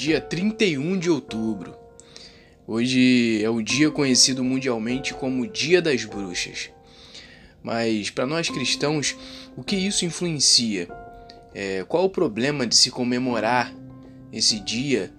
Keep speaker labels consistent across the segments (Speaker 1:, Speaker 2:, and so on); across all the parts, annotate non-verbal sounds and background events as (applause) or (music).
Speaker 1: dia 31 de outubro. Hoje é o dia conhecido mundialmente como Dia das Bruxas. Mas para nós cristãos, o que isso influencia? É, qual o problema de se comemorar esse dia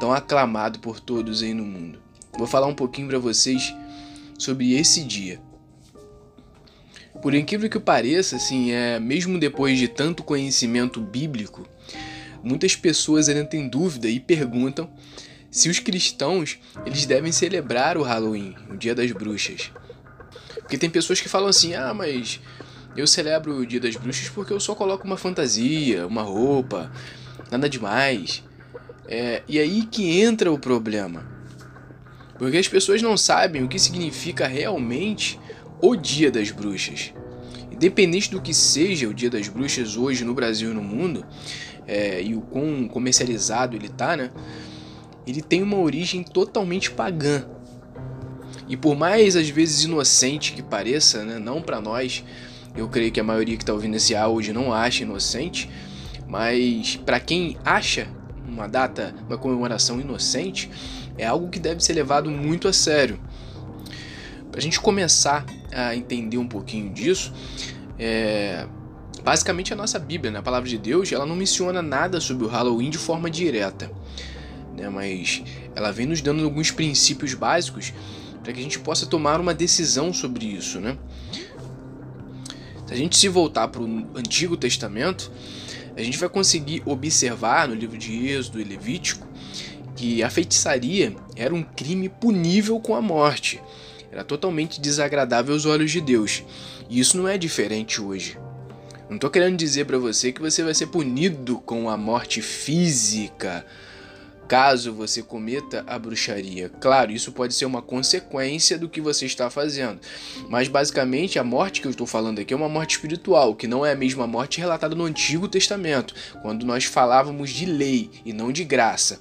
Speaker 1: tão aclamado por todos aí no mundo? Vou falar um pouquinho para vocês sobre esse dia. Por incrível que pareça, assim, é, mesmo depois de tanto conhecimento bíblico, muitas pessoas ainda têm dúvida e perguntam se os cristãos eles devem celebrar o Halloween, o Dia das Bruxas. Porque tem pessoas que falam assim: "Ah, mas eu celebro o Dia das Bruxas porque eu só coloco uma fantasia, uma roupa, nada demais". É, e aí que entra o problema. Porque as pessoas não sabem o que significa realmente o Dia das Bruxas. Independente do que seja o Dia das Bruxas hoje no Brasil e no mundo, é, e o quão comercializado ele tá, né? Ele tem uma origem totalmente pagã. E por mais às vezes inocente que pareça, né? Não para nós, eu creio que a maioria que tá ouvindo esse áudio não acha inocente, mas para quem acha uma data, uma comemoração inocente, é algo que deve ser levado muito a sério. Para a gente começar a entender um pouquinho disso, é, basicamente a nossa Bíblia, né, a palavra de Deus, ela não menciona nada sobre o Halloween de forma direta, né, mas ela vem nos dando alguns princípios básicos para que a gente possa tomar uma decisão sobre isso, né? Se a gente se voltar para o Antigo Testamento, a gente vai conseguir observar no livro de Êxodo e Levítico que a feitiçaria era um crime punível com a morte. Era totalmente desagradável aos olhos de Deus. E isso não é diferente hoje. Não estou querendo dizer para você que você vai ser punido com a morte física caso você cometa a bruxaria. Claro, isso pode ser uma consequência do que você está fazendo, mas basicamente a morte que eu estou falando aqui é uma morte espiritual, que não é a mesma morte relatada no Antigo Testamento, quando nós falávamos de lei e não de graça.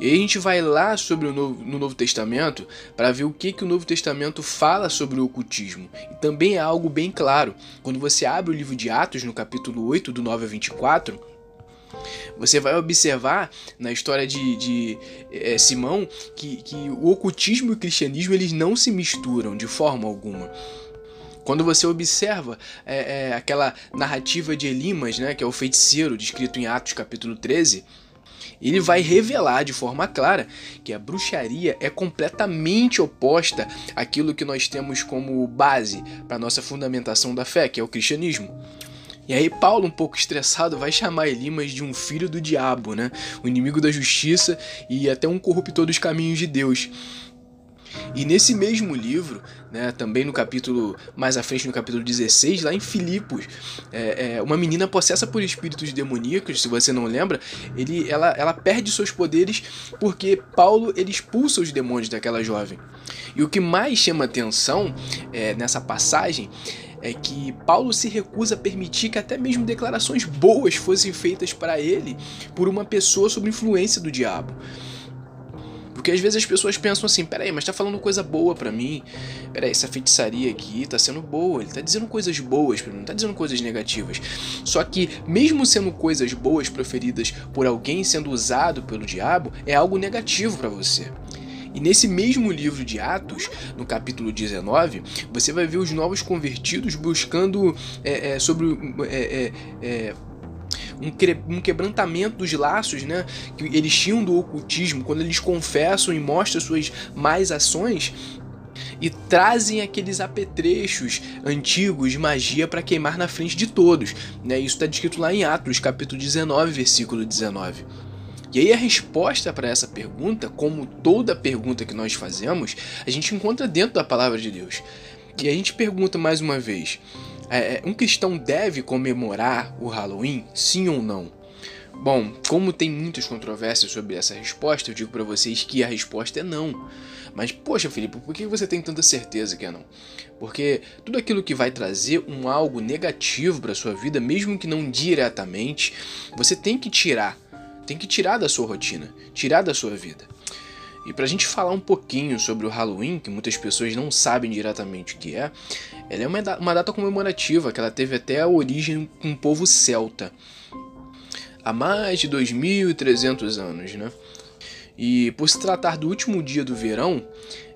Speaker 1: E aí a gente vai lá sobre o Novo, no Novo Testamento para ver o que, que o Novo Testamento fala sobre o ocultismo. E também é algo bem claro. Quando você abre o livro de Atos, no capítulo 8, do 9 a 24, você vai observar na história de, de é, Simão que, que o ocultismo e o cristianismo eles não se misturam de forma alguma. Quando você observa é, é, aquela narrativa de Elimas, né, que é o feiticeiro, descrito em Atos capítulo 13, ele vai revelar de forma clara que a bruxaria é completamente oposta àquilo que nós temos como base para nossa fundamentação da fé, que é o cristianismo. E aí Paulo, um pouco estressado, vai chamar Elimas de um filho do diabo, né? O inimigo da justiça e até um corruptor dos caminhos de Deus. E nesse mesmo livro, né, também no capítulo, mais à frente no capítulo 16, lá em Filipos, é, é, uma menina possessa por espíritos demoníacos, se você não lembra, ele, ela, ela perde seus poderes porque Paulo ele expulsa os demônios daquela jovem. E o que mais chama atenção é, nessa passagem é que Paulo se recusa a permitir que até mesmo declarações boas fossem feitas para ele por uma pessoa sob influência do diabo. Porque às vezes as pessoas pensam assim, peraí, mas tá falando coisa boa para mim. Peraí, essa feitiçaria aqui tá sendo boa, ele tá dizendo coisas boas para mim, não tá dizendo coisas negativas. Só que, mesmo sendo coisas boas proferidas por alguém sendo usado pelo diabo, é algo negativo para você. E nesse mesmo livro de Atos, no capítulo 19, você vai ver os novos convertidos buscando é, é, sobre. É, é um, quebrantamento dos laços né, que eles tinham do ocultismo, quando eles confessam e mostram suas mais ações, e trazem aqueles apetrechos antigos de magia para queimar na frente de todos. Né? Isso está descrito lá em Atos, capítulo 19, versículo 19. E aí a resposta para essa pergunta, como toda pergunta que nós fazemos, a gente encontra dentro da palavra de Deus. E a gente pergunta mais uma vez: é, é, um cristão deve comemorar o Halloween? Sim ou não? Bom, como tem muitas controvérsias sobre essa resposta, eu digo para vocês que a resposta é não. Mas, poxa, Felipe, por que você tem tanta certeza que é não? Porque tudo aquilo que vai trazer um algo negativo para sua vida, mesmo que não diretamente, você tem que tirar. Tem que tirar da sua rotina, tirar da sua vida. E para a gente falar um pouquinho sobre o Halloween, que muitas pessoas não sabem diretamente o que é, ela é uma, uma data comemorativa que ela teve até a origem com o povo celta. há mais de 2.300 anos, né? E por se tratar do último dia do verão,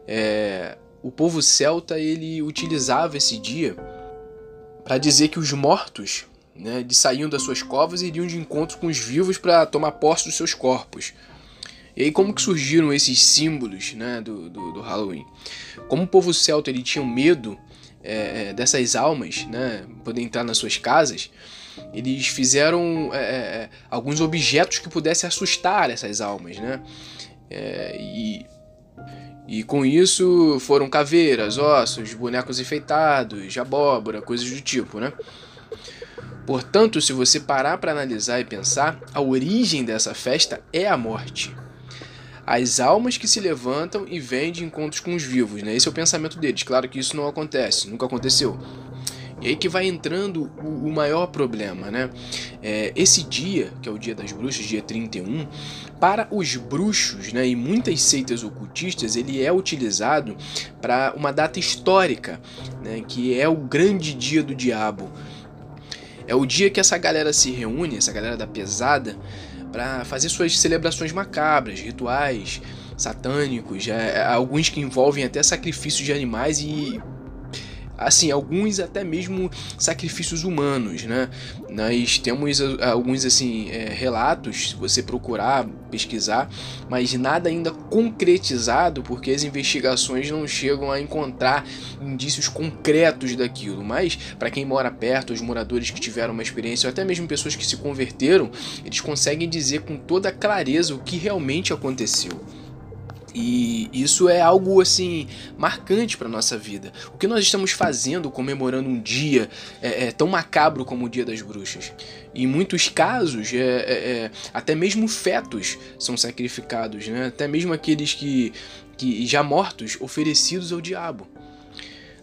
Speaker 1: é, o povo celta ele utilizava esse dia para dizer que os mortos né, de saíam das suas covas e iriam de encontro com os vivos para tomar posse dos seus corpos. E aí como que surgiram esses símbolos né, do, do, do Halloween? Como o povo celta ele tinha medo é, é, dessas almas né, poder entrar nas suas casas, eles fizeram é, é, é, alguns objetos que pudessem assustar essas almas, né? É, e, e com isso foram caveiras, ossos, bonecos enfeitados, abóbora, coisas do tipo, né? Portanto, se você parar para analisar e pensar, a origem dessa festa é a morte. As almas que se levantam e vêm de encontros com os vivos, né? Esse é o pensamento deles. Claro que isso não acontece, nunca aconteceu. E aí que vai entrando o, o maior problema, né? É, esse dia, que é o dia das bruxas, dia 31, para os bruxos né, e muitas seitas ocultistas, ele é utilizado para uma data histórica, né, que é o grande dia do diabo. É o dia que essa galera se reúne, essa galera da pesada, para fazer suas celebrações macabras, rituais satânicos, é, alguns que envolvem até sacrifícios de animais e assim, alguns até mesmo sacrifícios humanos, né? Nós temos alguns assim é, relatos, se você procurar pesquisar, mas nada ainda concretizado, porque as investigações não chegam a encontrar indícios concretos daquilo. Mas para quem mora perto, os moradores que tiveram uma experiência, ou até mesmo pessoas que se converteram, eles conseguem dizer com toda clareza o que realmente aconteceu. E isso é algo assim marcante para nossa vida. O que nós estamos fazendo comemorando um dia é, é tão macabro como o Dia das Bruxas? Em muitos casos, é, é, é, até mesmo fetos são sacrificados, né? até mesmo aqueles que, que já mortos oferecidos ao diabo.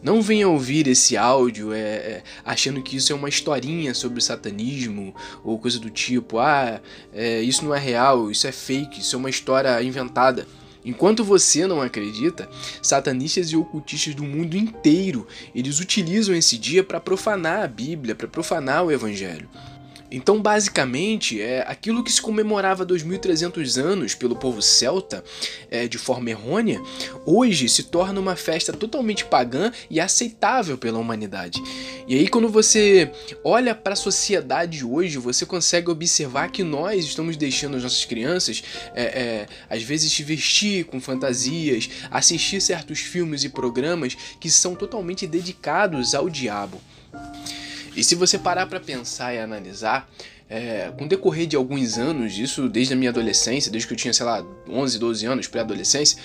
Speaker 1: Não venha ouvir esse áudio é, é, achando que isso é uma historinha sobre satanismo ou coisa do tipo. Ah, é, isso não é real, isso é fake, isso é uma história inventada. Enquanto você não acredita, satanistas e ocultistas do mundo inteiro, eles utilizam esse dia para profanar a Bíblia, para profanar o evangelho. Então, basicamente, é aquilo que se comemorava 2.300 anos pelo povo celta é, de forma errônea, hoje se torna uma festa totalmente pagã e aceitável pela humanidade. E aí, quando você olha para a sociedade hoje, você consegue observar que nós estamos deixando as nossas crianças, é, é, às vezes, se vestir com fantasias, assistir certos filmes e programas que são totalmente dedicados ao diabo. E se você parar para pensar e analisar, é, com o decorrer de alguns anos, isso desde a minha adolescência, desde que eu tinha, sei lá, 11, 12 anos, pré-adolescência,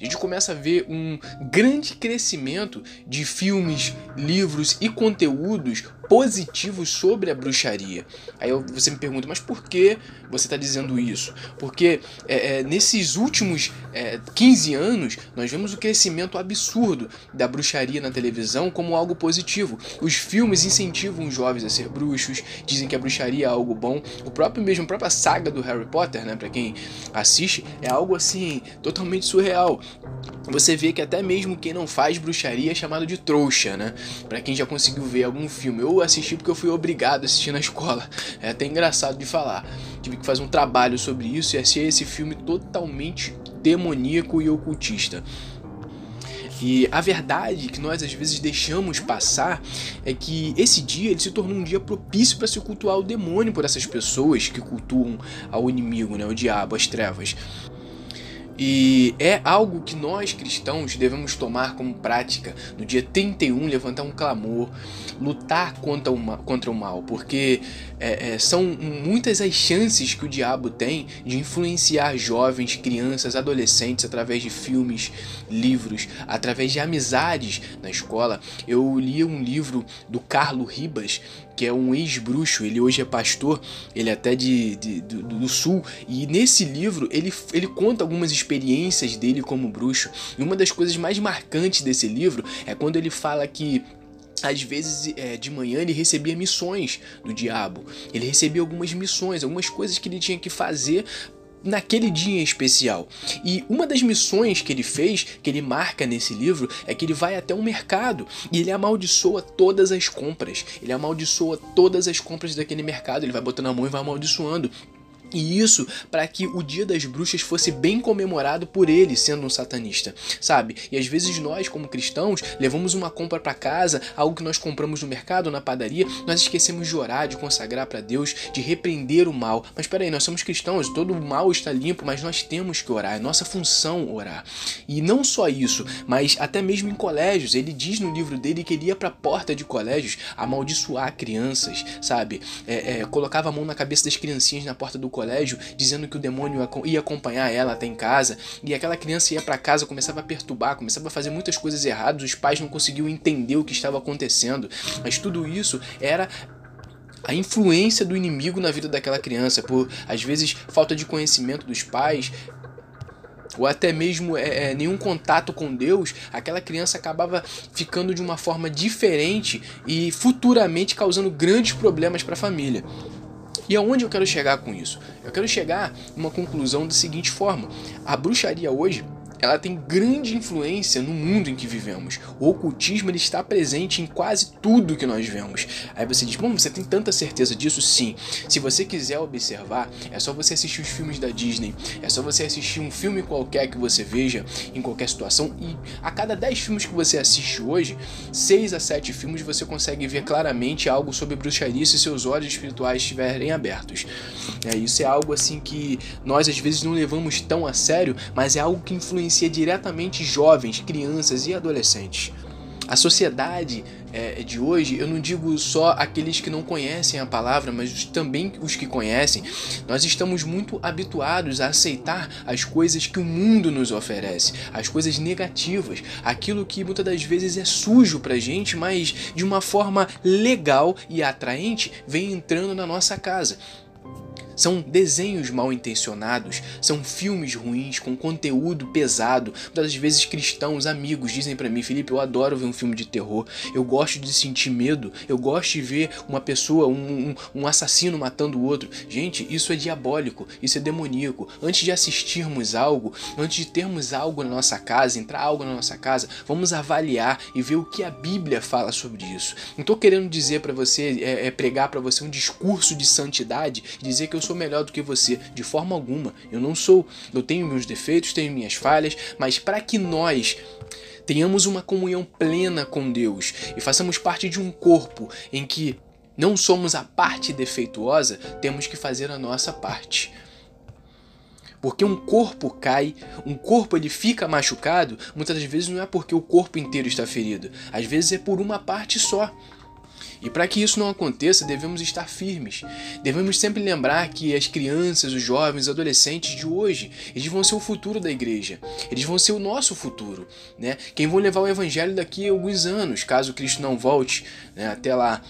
Speaker 1: a gente começa a ver um grande crescimento de filmes, livros e conteúdos positivos sobre a bruxaria. Aí você me pergunta, mas por que você está dizendo isso? Porque é, é, nesses últimos é, 15 anos nós vemos o crescimento absurdo da bruxaria na televisão como algo positivo. Os filmes incentivam os jovens a ser bruxos, dizem que a bruxaria é algo bom. O próprio mesmo a própria saga do Harry Potter, né, para quem assiste, é algo assim totalmente surreal. Você vê que até mesmo quem não faz bruxaria é chamado de trouxa, né? Para quem já conseguiu ver algum filme. Eu assisti porque eu fui obrigado a assistir na (laughs) escola. É até engraçado de falar. Tive que fazer um trabalho sobre isso e achei esse filme totalmente demoníaco e ocultista. E a verdade que nós às vezes deixamos passar é que esse dia ele se tornou um dia propício para se cultuar o demônio por essas pessoas que cultuam ao inimigo, né, o diabo, as trevas. E é algo que nós cristãos devemos tomar como prática no dia 31, levantar um clamor, lutar contra o mal, contra o mal porque é, é, são muitas as chances que o diabo tem de influenciar jovens, crianças, adolescentes através de filmes, livros, através de amizades na escola. Eu li um livro do Carlo Ribas que é um ex-bruxo, ele hoje é pastor, ele é até de, de do, do, sul, e nesse livro ele, ele conta algumas experiências dele como bruxo, e uma das coisas mais marcantes desse livro é quando ele fala que às vezes é, de manhã ele recebia missões do diabo. Ele recebia algumas missões, algumas coisas que ele tinha que fazer naquele dia em especial. E uma das missões que ele fez, que ele marca nesse livro, é que ele vai até um mercado e ele amaldiçoa todas as compras. Ele amaldiçoa todas as compras daquele mercado. Ele vai botando a mão e vai amaldiçoando. E isso para que o Dia das Bruxas fosse bem comemorado por ele, sendo um satanista, sabe? E às vezes nós, como cristãos, levamos uma compra para casa, algo que nós compramos no mercado na padaria, nós esquecemos de orar, de consagrar para Deus, de repreender o mal. Mas peraí, nós somos cristãos, todo o mal está limpo, mas nós temos que orar, é nossa função orar. E não só isso, mas até mesmo em colégios, ele diz no livro dele que ele ia para a porta de colégios amaldiçoar crianças, sabe? É, é, colocava a mão na cabeça das criancinhas na porta do colégio dizendo que o demônio ia acompanhar ela até em casa, e aquela criança ia para casa, começava a perturbar, começava a fazer muitas coisas erradas, os pais não conseguiam entender o que estava acontecendo, mas tudo isso era a influência do inimigo na vida daquela criança, por às vezes falta de conhecimento dos pais, ou até mesmo é, é, nenhum contato com Deus, aquela criança acabava ficando de uma forma diferente e futuramente causando grandes problemas para a família. E aonde eu quero chegar com isso? Eu quero chegar uma conclusão da seguinte forma: a bruxaria hoje ela tem grande influência no mundo em que vivemos. O ocultismo ele está presente em quase tudo que nós vemos. Aí você diz, bom, você tem tanta certeza disso? Sim. Se você quiser observar, é só você assistir os filmes da Disney, é só você assistir um filme qualquer que você veja em qualquer situação e a cada 10 filmes que você assiste hoje, 6 a 7 filmes você consegue ver claramente algo sobre bruxaria se seus olhos espirituais estiverem abertos. É, isso é algo assim que nós às vezes não levamos tão a sério, mas é algo que influencia influencia diretamente jovens, crianças e adolescentes. A sociedade é, de hoje, eu não digo só aqueles que não conhecem a palavra, mas também os que conhecem, nós estamos muito habituados a aceitar as coisas que o mundo nos oferece, as coisas negativas, aquilo que muitas das vezes é sujo pra gente, mas de uma forma legal e atraente vem entrando na nossa casa. São desenhos mal intencionados, são filmes ruins com conteúdo pesado. Muitas vezes cristãos, amigos dizem para mim, Felipe, eu adoro ver um filme de terror. Eu gosto de sentir medo. Eu gosto de ver uma pessoa, um, um, um assassino matando o outro. Gente, isso é diabólico, isso é demoníaco. Antes de assistirmos algo, antes de termos algo na nossa casa, entrar algo na nossa casa, vamos avaliar e ver o que a Bíblia fala sobre isso. Não estou querendo dizer para você, é, é pregar para você um discurso de santidade, dizer que eu sou melhor do que você, de forma alguma. Eu não sou. Eu tenho meus defeitos, tenho minhas falhas, mas para que nós tenhamos uma comunhão plena com Deus e façamos parte de um corpo em que não somos a parte defeituosa, temos que fazer a nossa parte. Porque um corpo cai, um corpo ele fica machucado, muitas das vezes não é porque o corpo inteiro está ferido, às vezes é por uma parte só. E para que isso não aconteça, devemos estar firmes. Devemos sempre lembrar que as crianças, os jovens, os adolescentes de hoje, eles vão ser o futuro da igreja. Eles vão ser o nosso futuro, né? Quem vão levar o evangelho daqui a alguns anos, caso Cristo não volte, né? Até lá.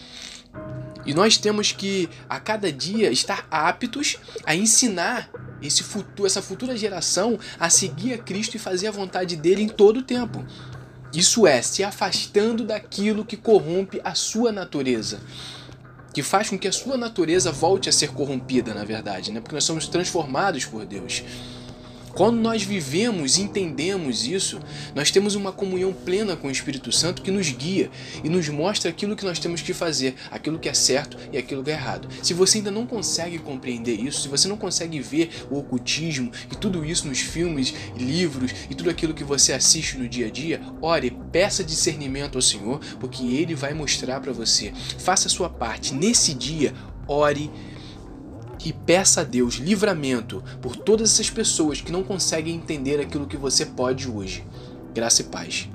Speaker 1: E nós temos que a cada dia estar aptos a ensinar esse futuro, essa futura geração a seguir a Cristo e fazer a vontade dele em todo o tempo. Isso é, se afastando daquilo que corrompe a sua natureza. Que faz com que a sua natureza volte a ser corrompida, na verdade, né? Porque nós somos transformados por Deus. Quando nós vivemos e entendemos isso, nós temos uma comunhão plena com o Espírito Santo que nos guia e nos mostra aquilo que nós temos que fazer, aquilo que é certo e aquilo que é errado. Se você ainda não consegue compreender isso, se você não consegue ver o ocultismo e tudo isso nos filmes, livros e tudo aquilo que você assiste no dia a dia, ore, peça discernimento ao Senhor, porque Ele vai mostrar para você. Faça a sua parte. Nesse dia, ore e peça a Deus livramento por todas essas pessoas que não conseguem entender aquilo que você pode hoje. Graça e paz.